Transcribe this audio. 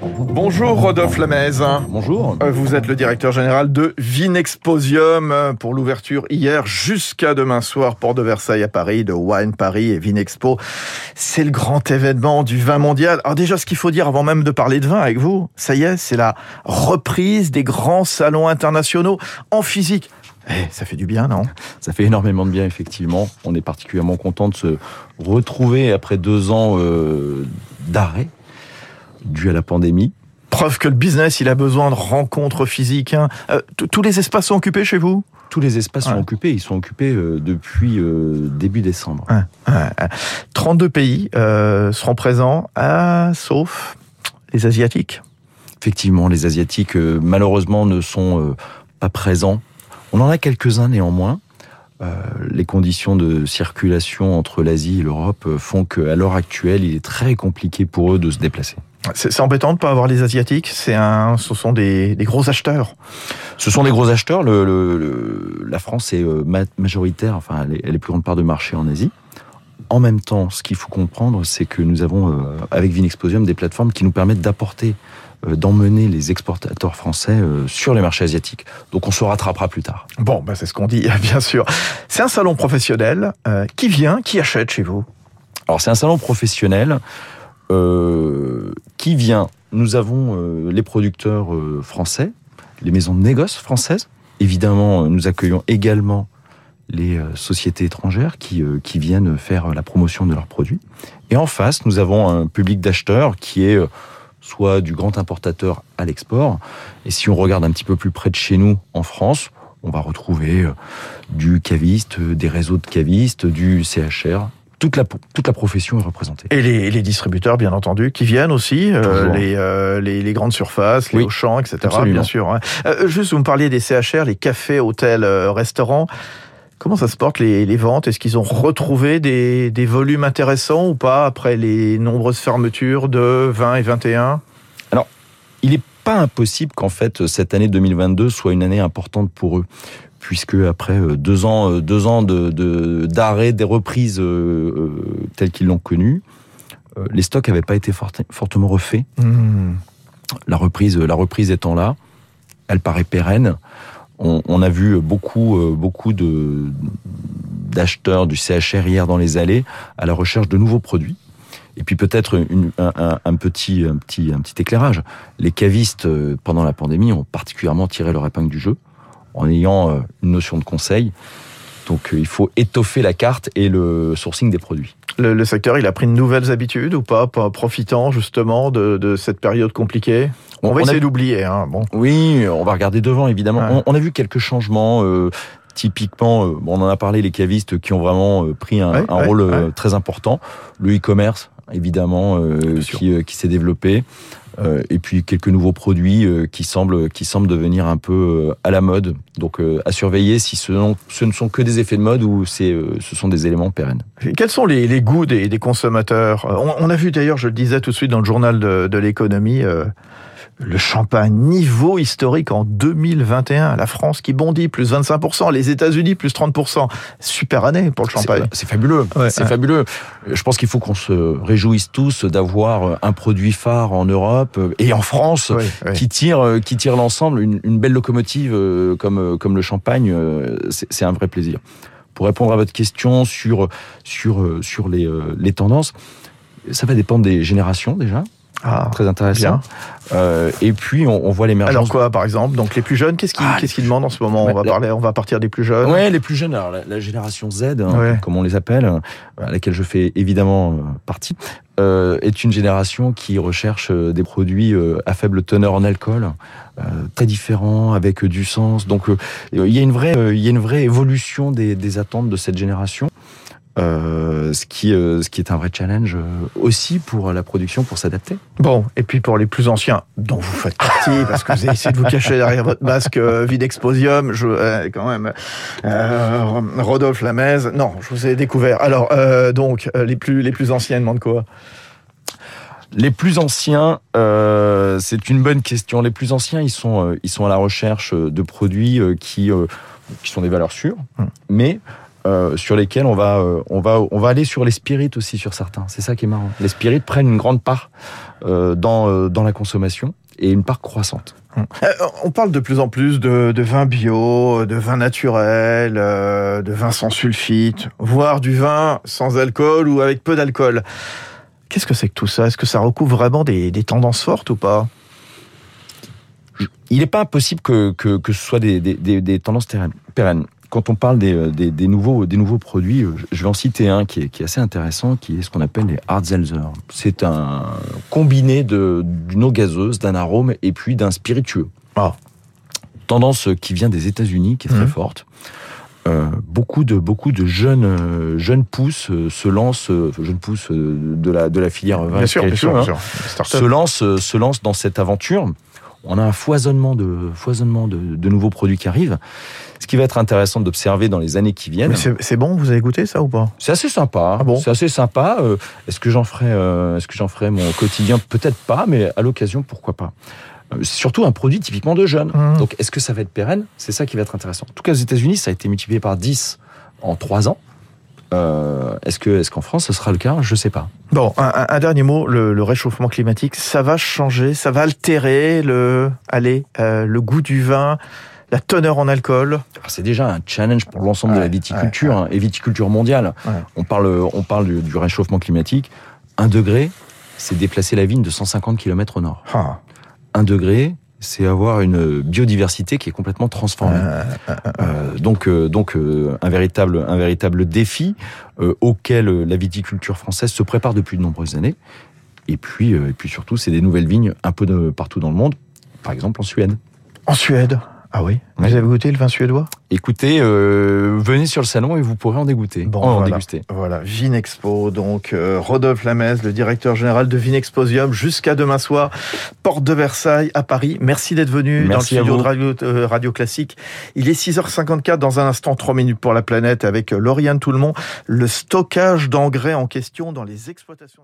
Bonjour Rodolphe Lamez. Bonjour. Euh, Vous êtes le directeur général de Vinexposium pour l'ouverture hier jusqu'à demain soir, Port de Versailles à Paris, de Wine Paris et Vinexpo. C'est le grand événement du vin mondial. Alors déjà, ce qu'il faut dire avant même de parler de vin avec vous, ça y est, c'est la reprise des grands salons internationaux en physique. Eh, ça fait du bien, non? Ça fait énormément de bien, effectivement. On est particulièrement content de se retrouver après deux ans euh, d'arrêt dû à la pandémie. Preuve que le business, il a besoin de rencontres physiques. hein. Euh, Tous les espaces sont occupés chez vous? Tous les espaces sont occupés. Ils sont occupés euh, depuis euh, début décembre. Ouais, ouais, ouais. 32 pays euh, seront présents, sauf les Asiatiques. Effectivement, les Asiatiques, euh, malheureusement, ne sont euh, pas présents. On en a quelques-uns néanmoins. Euh, les conditions de circulation entre l'Asie et l'Europe font qu'à l'heure actuelle, il est très compliqué pour eux de se déplacer. C'est embêtant de ne pas avoir les Asiatiques. C'est un, ce sont des, des gros acheteurs. Ce sont des gros acheteurs. Le, le- le- la France est euh, ma- majoritaire, enfin, elle est, est plus grande part de marché en Asie. En même temps, ce qu'il faut comprendre, c'est que nous avons, euh, avec Vinexposium, des plateformes qui nous permettent d'apporter, euh, d'emmener les exportateurs français euh, sur les marchés asiatiques. Donc on se rattrapera plus tard. Bon, bah, c'est ce qu'on dit, bien sûr. C'est un salon professionnel. qui vient, qui achète chez vous? Alors c'est un salon professionnel euh, qui vient. Nous avons euh, les producteurs euh, français, les maisons de négoce françaises. Évidemment, euh, nous accueillons également les euh, sociétés étrangères qui, qui viennent faire la promotion de leurs produits. Et en face, nous avons un public d'acheteurs qui est soit du grand importateur à l'export. Et si on regarde un petit peu plus près de chez nous, en France, on va retrouver du caviste, des réseaux de cavistes, du CHR. Toute la, toute la profession est représentée. Et les, les distributeurs, bien entendu, qui viennent aussi, euh, les, euh, les, les grandes surfaces, les Oui, Auchan, etc. absolument. Bien sûr. hein. Euh, juste, vous me parliez des CHR, les cafés, hôtels, restaurants. Comment ça se porte les, les ventes? Est-ce qu'ils ont retrouvé des, des volumes intéressants ou pas après les nombreuses fermetures de 20 et 21 il n'est pas impossible qu'en fait cette année 2022 soit une année importante pour eux, puisque après euh, deux ans, euh, deux ans de de- d'arrêt des reprises euh, telles qu'ils l'ont connu, euh, les stocks n'avaient pas été forte- fortement refaits. Hmm. La reprise, la reprise étant là, elle paraît pérenne. On, on a vu beaucoup, euh, beaucoup de d'acheteurs du CHR hier dans les allées à la recherche de nouveaux produits. Et puis peut-être un, un- un petit, un, petit, un petit éclairage. Les cavistes, euh, pendant la pandémie, ont particulièrement tiré leur épingle du jeu en ayant euh, une notion de conseil. Donc euh, il faut étoffer la carte et le sourcing des produits. le, le secteur, il a pris de nouvelles habitudes ou pas, profitant justement de, de cette période compliquée? On, va essayer d'oublier. Hein, bon. Oui, on va regarder devant, évidemment. Ouais. On, on a vu quelques changements. euh, typiquement, on en a parlé, les cavistes qui ont vraiment pris un, Ouais, un ouais, rôle très important. Le e-commerce, évidemment, euh, qui, euh, qui s'est développé. Euh, et puis quelques nouveaux produits qui semblent qui semblent devenir un peu à la mode. Donc à surveiller si ce, n'ont- ce ne sont que des effets de mode ou ce sont des éléments pérennes. Quels sont les, les goûts des, des consommateurs? On, on a vu d'ailleurs, je le disais tout de suite dans le journal de, de l'économie, le champagne niveau historique en 2021. La France qui bondit plus 25%, les États-Unis plus 30%. Super année pour le champagne. C'est fabuleux, Ouais, c'est ouais. fabuleux. Je pense qu'il faut qu'on se réjouisse tous d'avoir un produit phare en Europe et en France qui tire qui tire l'ensemble une, une belle locomotive euh, comme euh, comme le champagne euh, c'est un vrai plaisir pour répondre à votre question sur sur sur les les tendances ça va dépendre des générations déjà Ah, très intéressant Euh, et puis on, on voit l'émergence Alors quoi, par exemple Donc les plus jeunes, qu'est-ce qu'ils Ah, qu'est-ce qu'ils demandent en ce moment? On va la- parler, on va partir des plus jeunes. Ouais, les plus jeunes, alors la, la génération Z, hein, comme on les appelle, à laquelle je fais évidemment euh, partie, euh, est une génération qui recherche euh, des produits euh, à faible teneur en alcool, euh, très différents, avec du sens. Donc euh, il y a une vraie, euh, il y a une vraie évolution des, des attentes de cette génération. Euh, ce qui euh, ce qui est un vrai challenge euh, aussi pour la production pour s'adapter. Bon, et puis pour les plus anciens, dont vous faites partie, parce que vous avez essayé de vous cacher derrière votre masque euh, Videxposium, je, quand même, Rodolphe Lamez, non, je vous ai découvert. Alors, donc, les plus les plus anciens demandent quoi? Les plus anciens, c'est une bonne question. Les plus anciens, ils sont, ils sont à la recherche de produits qui, qui sont des valeurs sûres, Hmm. mais euh, sur lesquels on va, euh, on, va, on va aller sur les spirites aussi, sur certains. C'est ça qui est marrant. Les spirites prennent une grande part euh, dans, dans la consommation et une part croissante. Euh, On parle de plus en plus de, de vin bio, de vin naturel, de vin sans sulfite, voire du vin sans alcool ou avec peu d'alcool. Qu'est-ce que c'est que tout ça? Est-ce que ça recouvre vraiment des, des tendances fortes ou pas? Il n'est pas impossible que, que, que ce soit des, des, des, tendances pérennes. Quand on parle des, euh, des, des nouveaux, des nouveaux produits, euh, je vais en citer un qui est, qui est assez intéressant, qui est ce qu'on appelle les hard seltzer. C'est un combiné d'une eau gazeuse, d'un arôme et puis d'un spiritueux. Ah. Tendance qui vient des États-Unis, qui est très Mhm. forte. Euh, beaucoup de beaucoup de jeunes euh, jeunes pousses euh, se lancent jeunes pousses de la de la filière vin Bien sûr, bien sûr, bien hein, sûr. Se lance euh, se lance dans cette aventure. On a un foisonnement de foisonnement de, de nouveaux produits qui arrivent. Ce qui va être intéressant d'observer dans les années qui viennent. C'est bon, vous avez goûté ça ou pas? C'est assez sympa. Ah bon? C'est assez sympa. Euh, est-ce que j'en ferai, euh, est-ce que j'en ferai mon quotidien? Peut-être pas, mais à l'occasion, pourquoi pas. Euh, C'est surtout un produit typiquement de jeunes. Mmh. Donc, est-ce que ça va être pérenne? C'est ça qui va être intéressant. En tout cas, aux États-Unis, ça a été multiplié par 10 en 3 ans. Euh, est-ce que, est-ce qu'en France, ce sera le cas? Je sais pas. Bon, un, dernier mot, le, le réchauffement climatique, ça va changer, ça va altérer le, allez, euh, le goût du vin, la teneur en alcool? Alors, C'est déjà un challenge pour l'ensemble de la viticulture hein, et viticulture mondiale. On parle, on parle du, du réchauffement climatique. Un degré, c'est déplacer la vigne de 150 km au nord. Ah, un degré, c'est avoir une biodiversité qui est complètement transformée. euh, Euh, donc, euh, donc euh, un véritable, un véritable défi auquel la viticulture française se prépare depuis de nombreuses années. Et puis, et puis surtout, c'est des nouvelles vignes un peu de partout dans le monde. Par exemple en Suède. en Suède. Ah oui. Vous avez goûté le vin suédois Écoutez, euh, venez sur le salon et vous pourrez en dégoûter, Bon, en, en voilà. déguster. Voilà, Vinexpo, donc euh, Rodolphe Lamez, le directeur général de Vinexposium, jusqu'à demain soir, porte de Versailles à Paris. Merci d'être venu Merci dans le studio de Radio, euh, Radio Classique. Il est 6h54, dans un instant, 3 minutes pour la planète avec euh, Lauriane Toulmont, le stockage d'engrais en question dans les exploitations.